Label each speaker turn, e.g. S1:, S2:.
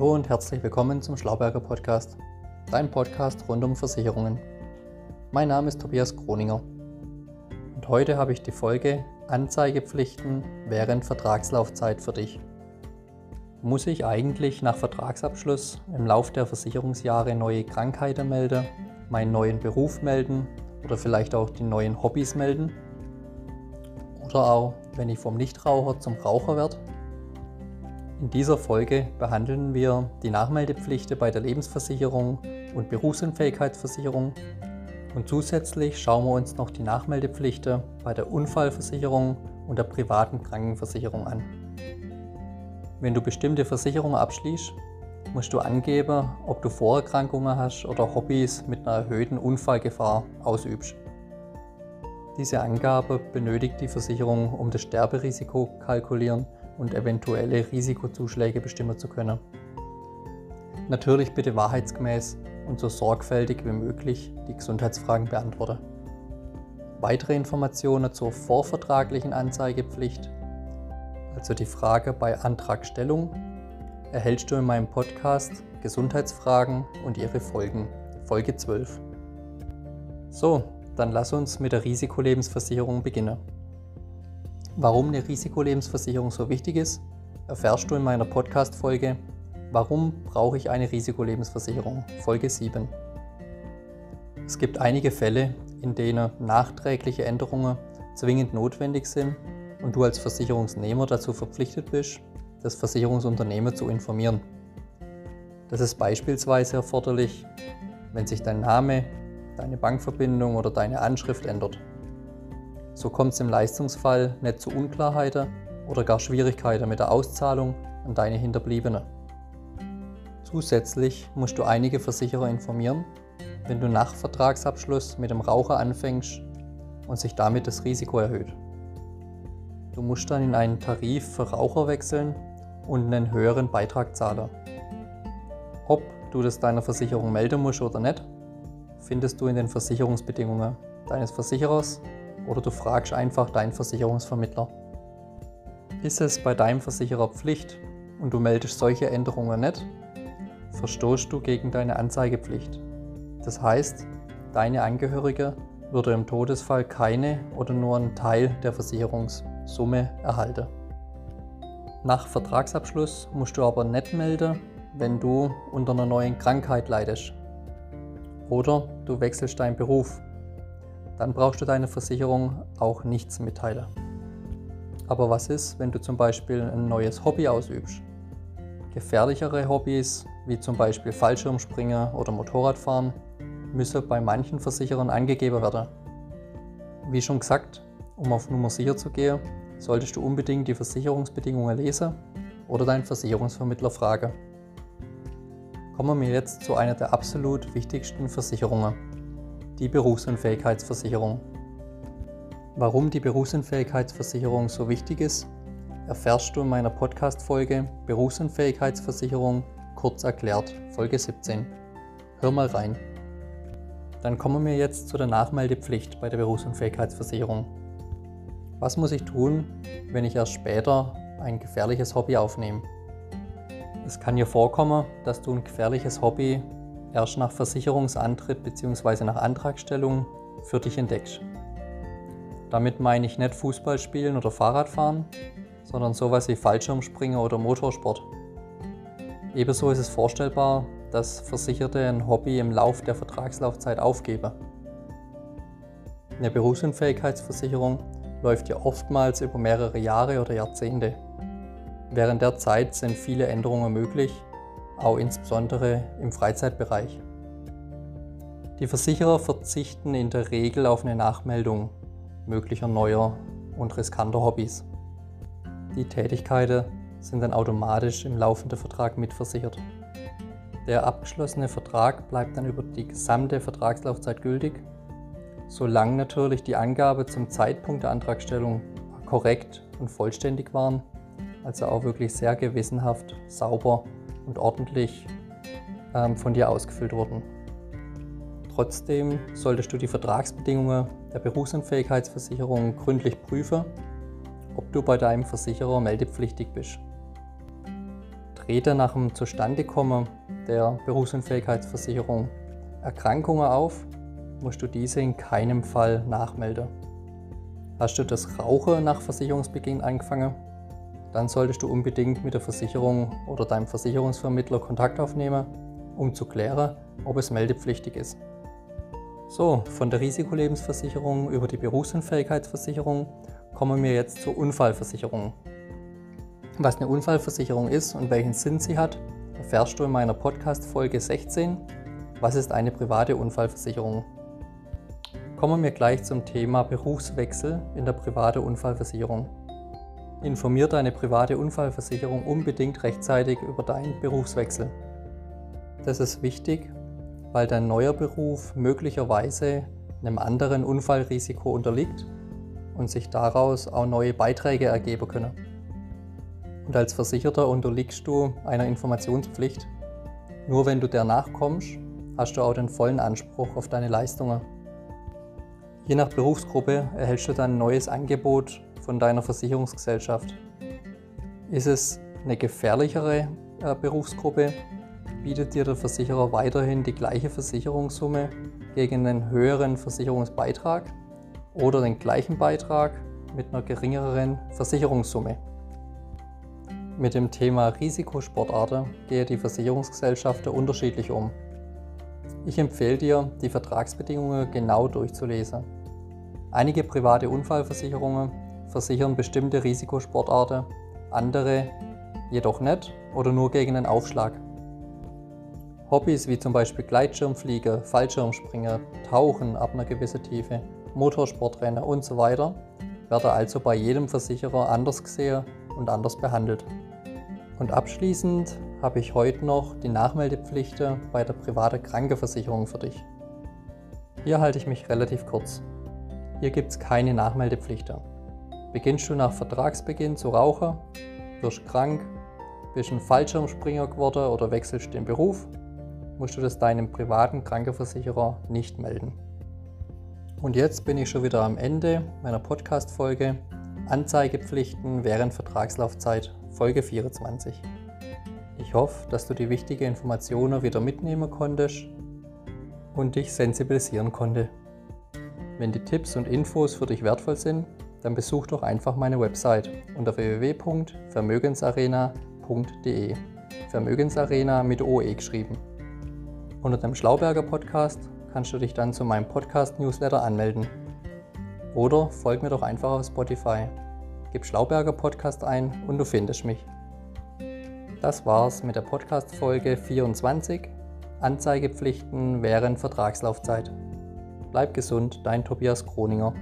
S1: Hallo und herzlich willkommen zum Schlauberger Podcast, dein Podcast rund um Versicherungen. Mein Name ist Tobias Kroninger und heute habe ich die Folge Anzeigepflichten während Vertragslaufzeit für dich. Muss ich eigentlich nach Vertragsabschluss im Lauf der Versicherungsjahre neue Krankheiten melden, meinen neuen Beruf melden oder vielleicht auch die neuen Hobbys melden? Oder auch, wenn ich vom Nichtraucher zum Raucher werde in dieser Folge behandeln wir die Nachmeldepflichten bei der Lebensversicherung und Berufsunfähigkeitsversicherung und zusätzlich schauen wir uns noch die Nachmeldepflichten bei der Unfallversicherung und der privaten Krankenversicherung an. Wenn du bestimmte Versicherungen abschließt, musst du angeben, ob du Vorerkrankungen hast oder Hobbys mit einer erhöhten Unfallgefahr ausübst. Diese Angabe benötigt die Versicherung, um das Sterberisiko kalkulieren und eventuelle Risikozuschläge bestimmen zu können. Natürlich bitte wahrheitsgemäß und so sorgfältig wie möglich die Gesundheitsfragen beantworten. Weitere Informationen zur vorvertraglichen Anzeigepflicht, also die Frage bei Antragstellung, erhältst du in meinem Podcast Gesundheitsfragen und ihre Folgen, Folge 12. So, dann lass uns mit der Risikolebensversicherung beginnen. Warum eine Risikolebensversicherung so wichtig ist, erfährst du in meiner Podcast-Folge Warum brauche ich eine Risikolebensversicherung? Folge 7. Es gibt einige Fälle, in denen nachträgliche Änderungen zwingend notwendig sind und du als Versicherungsnehmer dazu verpflichtet bist, das Versicherungsunternehmen zu informieren. Das ist beispielsweise erforderlich, wenn sich dein Name, deine Bankverbindung oder deine Anschrift ändert. So kommt es im Leistungsfall nicht zu Unklarheiten oder gar Schwierigkeiten mit der Auszahlung an deine Hinterbliebene. Zusätzlich musst du einige Versicherer informieren, wenn du nach Vertragsabschluss mit dem Raucher anfängst und sich damit das Risiko erhöht. Du musst dann in einen Tarif für Raucher wechseln und einen höheren Beitrag zahlen. Ob du das deiner Versicherung melden musst oder nicht, findest du in den Versicherungsbedingungen deines Versicherers oder du fragst einfach deinen Versicherungsvermittler. Ist es bei deinem Versicherer Pflicht und du meldest solche Änderungen nicht, verstoßt du gegen deine Anzeigepflicht. Das heißt, deine Angehörige würde im Todesfall keine oder nur einen Teil der Versicherungssumme erhalten. Nach Vertragsabschluss musst du aber nicht melden, wenn du unter einer neuen Krankheit leidest. Oder du wechselst deinen Beruf dann brauchst du deine Versicherung auch nichts mitteilen. Aber was ist, wenn du zum Beispiel ein neues Hobby ausübst? Gefährlichere Hobbys, wie zum Beispiel Fallschirmspringen oder Motorradfahren, müssen bei manchen Versicherern angegeben werden. Wie schon gesagt, um auf Nummer sicher zu gehen, solltest du unbedingt die Versicherungsbedingungen lesen oder deinen Versicherungsvermittler fragen. Kommen wir jetzt zu einer der absolut wichtigsten Versicherungen, die Berufsunfähigkeitsversicherung. Warum die Berufsunfähigkeitsversicherung so wichtig ist, erfährst du in meiner Podcast-Folge Berufsunfähigkeitsversicherung kurz erklärt, Folge 17. Hör mal rein. Dann kommen wir jetzt zu der Nachmeldepflicht bei der Berufsunfähigkeitsversicherung. Was muss ich tun, wenn ich erst später ein gefährliches Hobby aufnehme? Es kann dir vorkommen, dass du ein gefährliches Hobby erst nach Versicherungsantritt bzw. nach Antragstellung für dich entdeckst. Damit meine ich nicht Fußball spielen oder Fahrradfahren, sondern sowas wie Fallschirmspringen oder Motorsport. Ebenso ist es vorstellbar, dass Versicherte ein Hobby im Lauf der Vertragslaufzeit aufgeben. Eine Berufsunfähigkeitsversicherung läuft ja oftmals über mehrere Jahre oder Jahrzehnte. Während der Zeit sind viele Änderungen möglich auch insbesondere im Freizeitbereich. Die Versicherer verzichten in der Regel auf eine Nachmeldung möglicher neuer und riskanter Hobbys. Die Tätigkeiten sind dann automatisch im laufenden Vertrag mitversichert. Der abgeschlossene Vertrag bleibt dann über die gesamte Vertragslaufzeit gültig, solange natürlich die Angabe zum Zeitpunkt der Antragstellung korrekt und vollständig waren, also auch wirklich sehr gewissenhaft, sauber und ordentlich ähm, von dir ausgefüllt wurden. Trotzdem solltest du die Vertragsbedingungen der Berufsunfähigkeitsversicherung gründlich prüfen, ob du bei deinem Versicherer meldepflichtig bist. Trete nach dem Zustandekommen der Berufsunfähigkeitsversicherung Erkrankungen auf, musst du diese in keinem Fall nachmelden. Hast du das Rauchen nach Versicherungsbeginn angefangen, dann solltest du unbedingt mit der Versicherung oder deinem Versicherungsvermittler Kontakt aufnehmen, um zu klären, ob es meldepflichtig ist. So, von der Risikolebensversicherung über die Berufsunfähigkeitsversicherung kommen wir jetzt zur Unfallversicherung. Was eine Unfallversicherung ist und welchen Sinn sie hat, erfährst du in meiner Podcast-Folge 16. Was ist eine private Unfallversicherung? Kommen wir gleich zum Thema Berufswechsel in der privaten Unfallversicherung. Informier deine private Unfallversicherung unbedingt rechtzeitig über deinen Berufswechsel. Das ist wichtig, weil dein neuer Beruf möglicherweise einem anderen Unfallrisiko unterliegt und sich daraus auch neue Beiträge ergeben können. Und als Versicherter unterliegst du einer Informationspflicht. Nur wenn du der nachkommst, hast du auch den vollen Anspruch auf deine Leistungen. Je nach Berufsgruppe erhältst du dann ein neues Angebot von deiner Versicherungsgesellschaft. Ist es eine gefährlichere äh, Berufsgruppe, bietet dir der Versicherer weiterhin die gleiche Versicherungssumme gegen einen höheren Versicherungsbeitrag oder den gleichen Beitrag mit einer geringeren Versicherungssumme. Mit dem Thema Risikosportarten gehe die Versicherungsgesellschaften unterschiedlich um. Ich empfehle dir, die Vertragsbedingungen genau durchzulesen. Einige private Unfallversicherungen versichern bestimmte Risikosportarten, andere jedoch nicht oder nur gegen einen Aufschlag. Hobbys wie zum Beispiel Gleitschirmfliege, Fallschirmspringen, Tauchen ab einer gewissen Tiefe, Motorsportrennen und so weiter werden also bei jedem Versicherer anders gesehen und anders behandelt. Und abschließend habe ich heute noch die Nachmeldepflichten bei der privaten Krankenversicherung für dich. Hier halte ich mich relativ kurz. Hier gibt es keine Nachmeldepflichten. Beginnst du nach Vertragsbeginn zu rauchen, wirst krank, bist ein Fallschirmspringer geworden oder wechselst den Beruf, musst du das deinem privaten Krankenversicherer nicht melden. Und jetzt bin ich schon wieder am Ende meiner Podcast-Folge Anzeigepflichten während Vertragslaufzeit, Folge 24. Ich hoffe, dass du die wichtigen Informationen wieder mitnehmen konntest und dich sensibilisieren konnte. Wenn die Tipps und Infos für dich wertvoll sind, dann besuch doch einfach meine Website unter www.vermögensarena.de. Vermögensarena mit OE geschrieben. Unter dem Schlauberger Podcast kannst du dich dann zu meinem Podcast-Newsletter anmelden. Oder folg mir doch einfach auf Spotify. Gib Schlauberger Podcast ein und du findest mich. Das war's mit der Podcast-Folge 24 Anzeigepflichten während Vertragslaufzeit. Bleib gesund, dein Tobias Kroninger.